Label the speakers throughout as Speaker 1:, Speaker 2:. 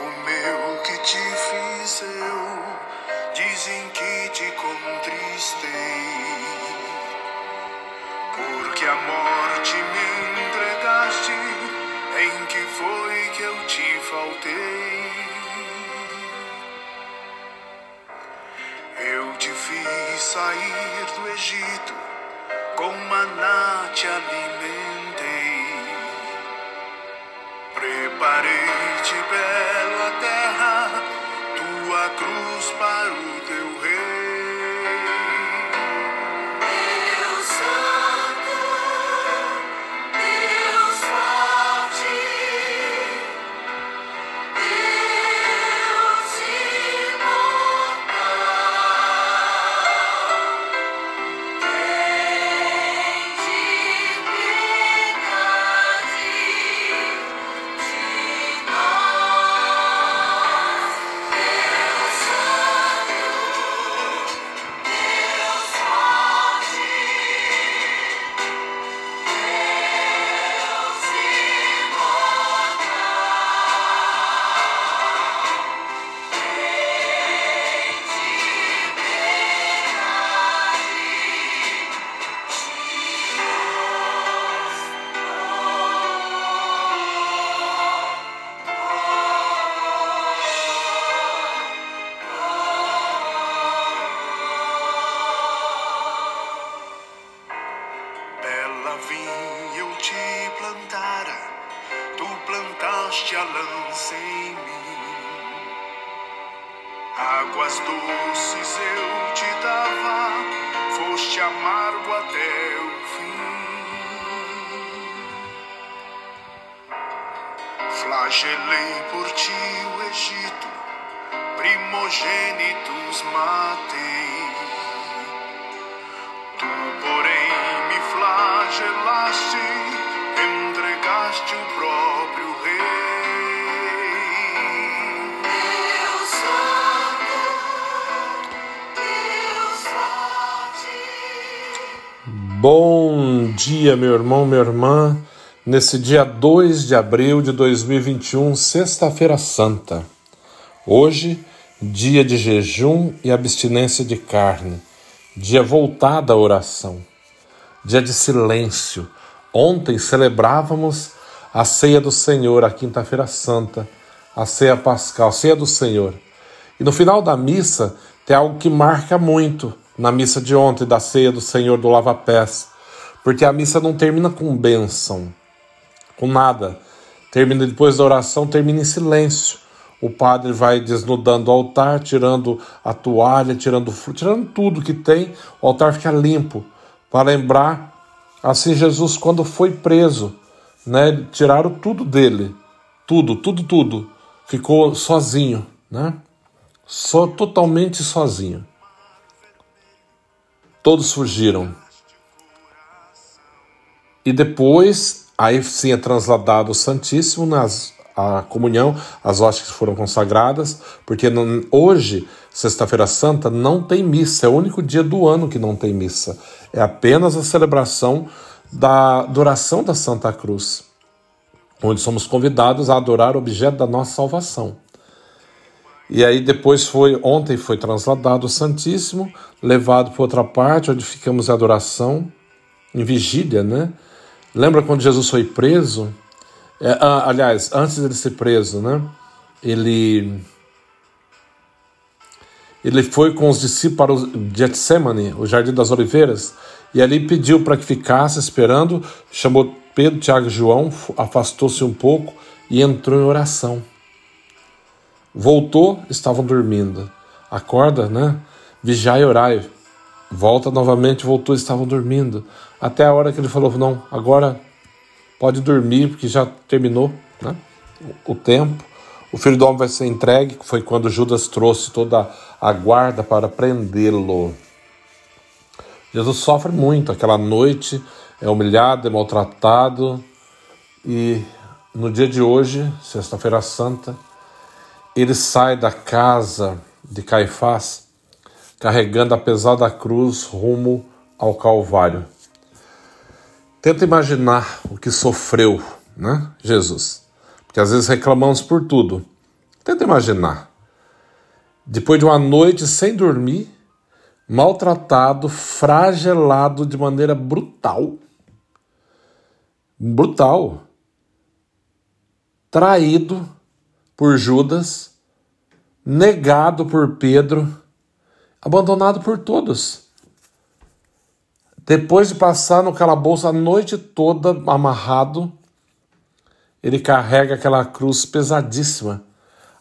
Speaker 1: Povo meu que te fiz eu, dizem que te contristei, porque a morte me entregaste, em que foi que eu te faltei? Eu te fiz sair do Egito, com maná te alimentei. Preparei-te bela terra, tua cruz para o Vinha eu te plantara, tu plantaste a lança em mim. Águas doces eu te dava, foste amargo até o fim. Flagelei por ti o Egito, primogênitos matei.
Speaker 2: Bom dia, meu irmão, minha irmã. Nesse dia 2 de abril de 2021, Sexta-feira Santa. Hoje, dia de jejum e abstinência de carne. Dia voltado à oração. Dia de silêncio. Ontem celebrávamos a ceia do Senhor, a Quinta-feira Santa, a ceia pascal, a ceia do Senhor. E no final da missa tem algo que marca muito na missa de ontem, da ceia do Senhor do Lava Pés, porque a missa não termina com bênção, com nada. Termina depois da oração, termina em silêncio. O padre vai desnudando o altar, tirando a toalha, tirando tirando tudo que tem. O altar fica limpo para lembrar assim Jesus quando foi preso, né? Tiraram tudo dele, tudo, tudo, tudo. Ficou sozinho, né? Só totalmente sozinho. Todos fugiram. E depois, aí sim é transladado o Santíssimo nas a comunhão, as hóstias foram consagradas, porque não- hoje, Sexta-feira Santa, não tem missa, é o único dia do ano que não tem missa. É apenas a celebração da adoração da Santa Cruz, onde somos convidados a adorar o objeto da nossa salvação. E aí depois foi, ontem foi transladado o Santíssimo, levado para outra parte, onde ficamos em adoração, em vigília, né? Lembra quando Jesus foi preso? É, ah, aliás, antes dele ser preso, né? Ele ele foi com os discípulos o Getsemane, o Jardim das Oliveiras, e ali pediu para que ficasse esperando, chamou Pedro, Tiago e João, afastou-se um pouco e entrou em oração. Voltou, estavam dormindo. Acorda, né? Vigiai e orai. Volta novamente, voltou, estavam dormindo. Até a hora que ele falou: Não, agora pode dormir, porque já terminou né? o tempo. O filho do homem vai ser entregue. Foi quando Judas trouxe toda a guarda para prendê-lo. Jesus sofre muito. Aquela noite é humilhado, é maltratado. E no dia de hoje, Sexta-feira Santa, ele sai da casa de Caifás carregando a pesada cruz rumo ao Calvário. Tenta imaginar o que sofreu, né, Jesus? Porque às vezes reclamamos por tudo. Tenta imaginar. Depois de uma noite sem dormir, maltratado, fragelado de maneira brutal. Brutal. Traído por Judas, negado por Pedro, abandonado por todos. Depois de passar no calabouço a noite toda amarrado, ele carrega aquela cruz pesadíssima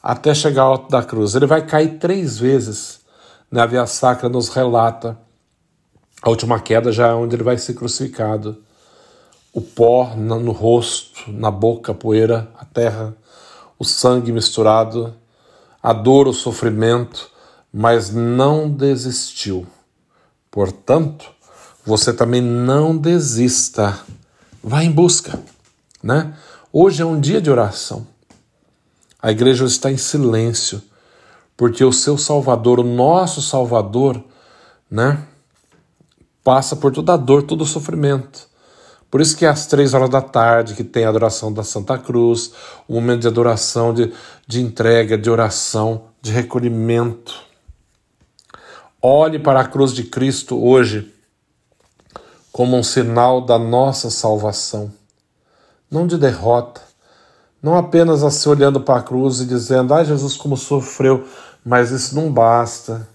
Speaker 2: até chegar ao alto da cruz. Ele vai cair três vezes. Na Via Sacra nos relata a última queda já é onde ele vai ser crucificado. O pó no rosto, na boca, a poeira, a terra, o sangue misturado, a dor, o sofrimento, mas não desistiu. Portanto, você também não desista. Vá em busca, né? Hoje é um dia de oração. A igreja está em silêncio, porque o seu Salvador, o nosso Salvador, né, passa por toda a dor, todo o sofrimento. Por isso que às três horas da tarde que tem a adoração da Santa Cruz, um momento de adoração, de, de entrega, de oração, de recolhimento. Olhe para a cruz de Cristo hoje como um sinal da nossa salvação não de derrota, não apenas assim olhando para a cruz e dizendo, ah, Jesus, como sofreu, mas isso não basta.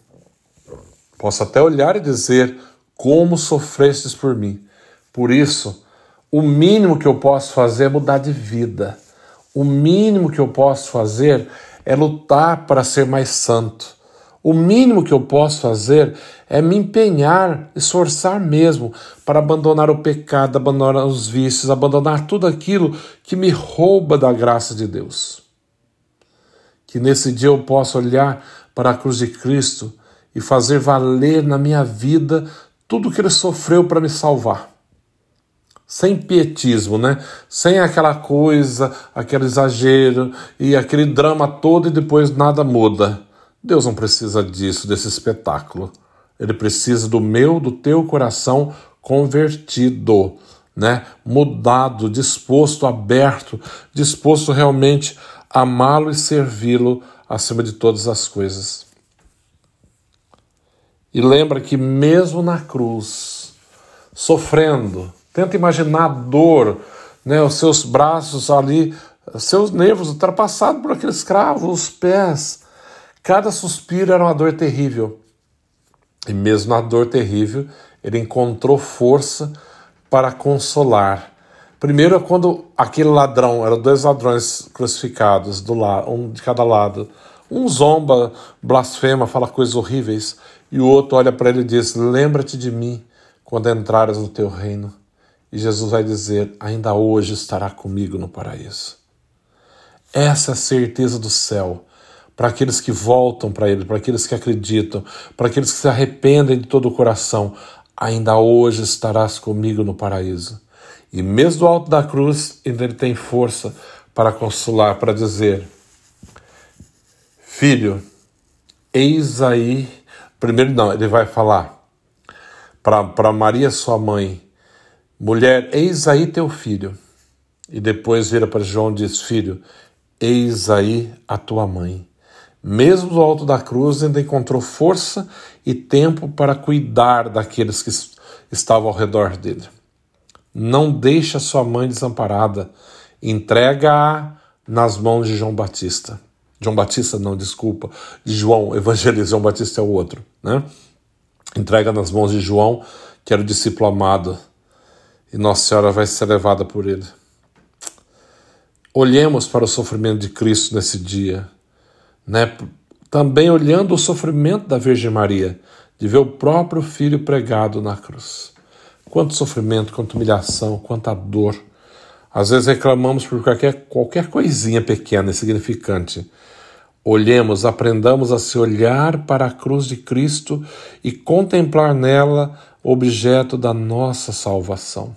Speaker 2: Posso até olhar e dizer, como sofrestes por mim. Por isso, o mínimo que eu posso fazer é mudar de vida. O mínimo que eu posso fazer é lutar para ser mais santo. O mínimo que eu posso fazer é me empenhar, esforçar mesmo para abandonar o pecado, abandonar os vícios, abandonar tudo aquilo que me rouba da graça de Deus. Que nesse dia eu possa olhar para a cruz de Cristo e fazer valer na minha vida tudo que ele sofreu para me salvar. Sem pietismo, né? Sem aquela coisa, aquele exagero e aquele drama todo e depois nada muda Deus não precisa disso, desse espetáculo. Ele precisa do meu, do teu coração convertido, né? Mudado, disposto, aberto, disposto realmente a amá-lo e servi-lo acima de todas as coisas. E lembra que mesmo na cruz, sofrendo, tenta imaginar a dor, né, os seus braços ali, seus nervos ultrapassados por aqueles cravos, os pés, Cada suspiro era uma dor terrível. E mesmo na dor terrível, ele encontrou força para consolar. Primeiro, quando aquele ladrão, eram dois ladrões crucificados, do lado, um de cada lado. Um zomba, blasfema, fala coisas horríveis, e o outro olha para ele e diz: Lembra-te de mim quando entrares no teu reino. E Jesus vai dizer: Ainda hoje estará comigo no paraíso. Essa é a certeza do céu para aqueles que voltam para Ele, para aqueles que acreditam, para aqueles que se arrependem de todo o coração. Ainda hoje estarás comigo no paraíso. E mesmo do alto da cruz, ainda Ele tem força para consolar, para dizer: Filho, eis aí. Primeiro, não, ele vai falar para Maria, sua mãe: Mulher, eis aí teu filho. E depois vira para João e diz: Filho, eis aí a tua mãe. Mesmo do alto da cruz, ainda encontrou força e tempo para cuidar daqueles que estavam ao redor dele. Não deixa sua mãe desamparada, entrega-a nas mãos de João Batista. João Batista, não, desculpa, de João, evangelista, João Batista é o outro, né? Entrega nas mãos de João, que era o discípulo amado, e Nossa Senhora vai ser levada por ele. Olhemos para o sofrimento de Cristo nesse dia né? Também olhando o sofrimento da Virgem Maria, de ver o próprio filho pregado na cruz. Quanto sofrimento, quanta humilhação, quanta dor. Às vezes reclamamos por qualquer, qualquer coisinha pequena, insignificante. Olhemos, aprendamos a se olhar para a cruz de Cristo e contemplar nela objeto da nossa salvação.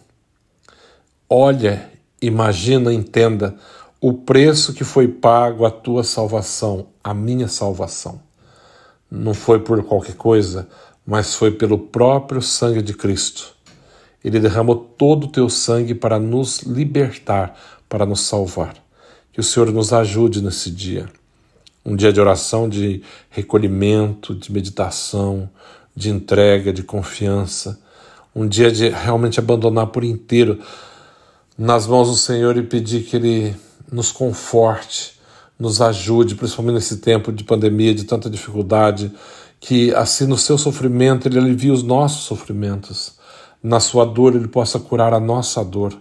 Speaker 2: Olha, imagina, entenda o preço que foi pago a tua salvação, a minha salvação. Não foi por qualquer coisa, mas foi pelo próprio sangue de Cristo. Ele derramou todo o teu sangue para nos libertar, para nos salvar. Que o Senhor nos ajude nesse dia. um dia de oração, de recolhimento, de meditação, de entrega, de confiança, um dia de realmente abandonar por inteiro nas mãos do Senhor e pedir que Ele nos conforte, nos ajude, principalmente nesse tempo de pandemia, de tanta dificuldade, que assim no seu sofrimento Ele alivie os nossos sofrimentos, na sua dor Ele possa curar a nossa dor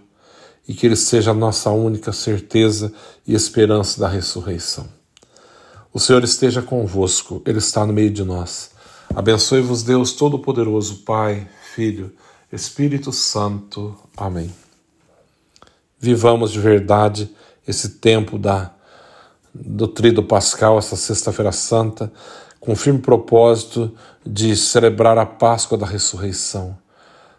Speaker 2: e que Ele seja a nossa única certeza e esperança da ressurreição. O Senhor esteja convosco, Ele está no meio de nós. Abençoe-vos, Deus Todo-Poderoso, Pai, Filho, Espírito Santo. Amém. Vivamos de verdade esse tempo da, do Tríduo Pascal, essa Sexta-feira Santa, com o firme propósito de celebrar a Páscoa da Ressurreição.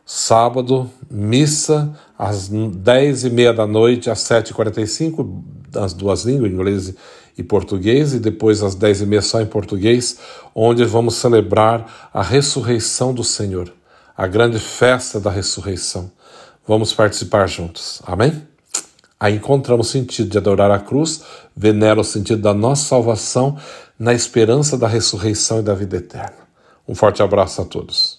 Speaker 2: Sábado, missa às dez e meia da noite, às sete e quarenta e cinco, as duas línguas, inglês e português, e depois às dez e meia só em português, onde vamos celebrar a ressurreição do Senhor, a grande festa da ressurreição. Vamos participar juntos. Amém? Aí encontramos o sentido de adorar a cruz, venera o sentido da nossa salvação na esperança da ressurreição e da vida eterna. Um forte abraço a todos.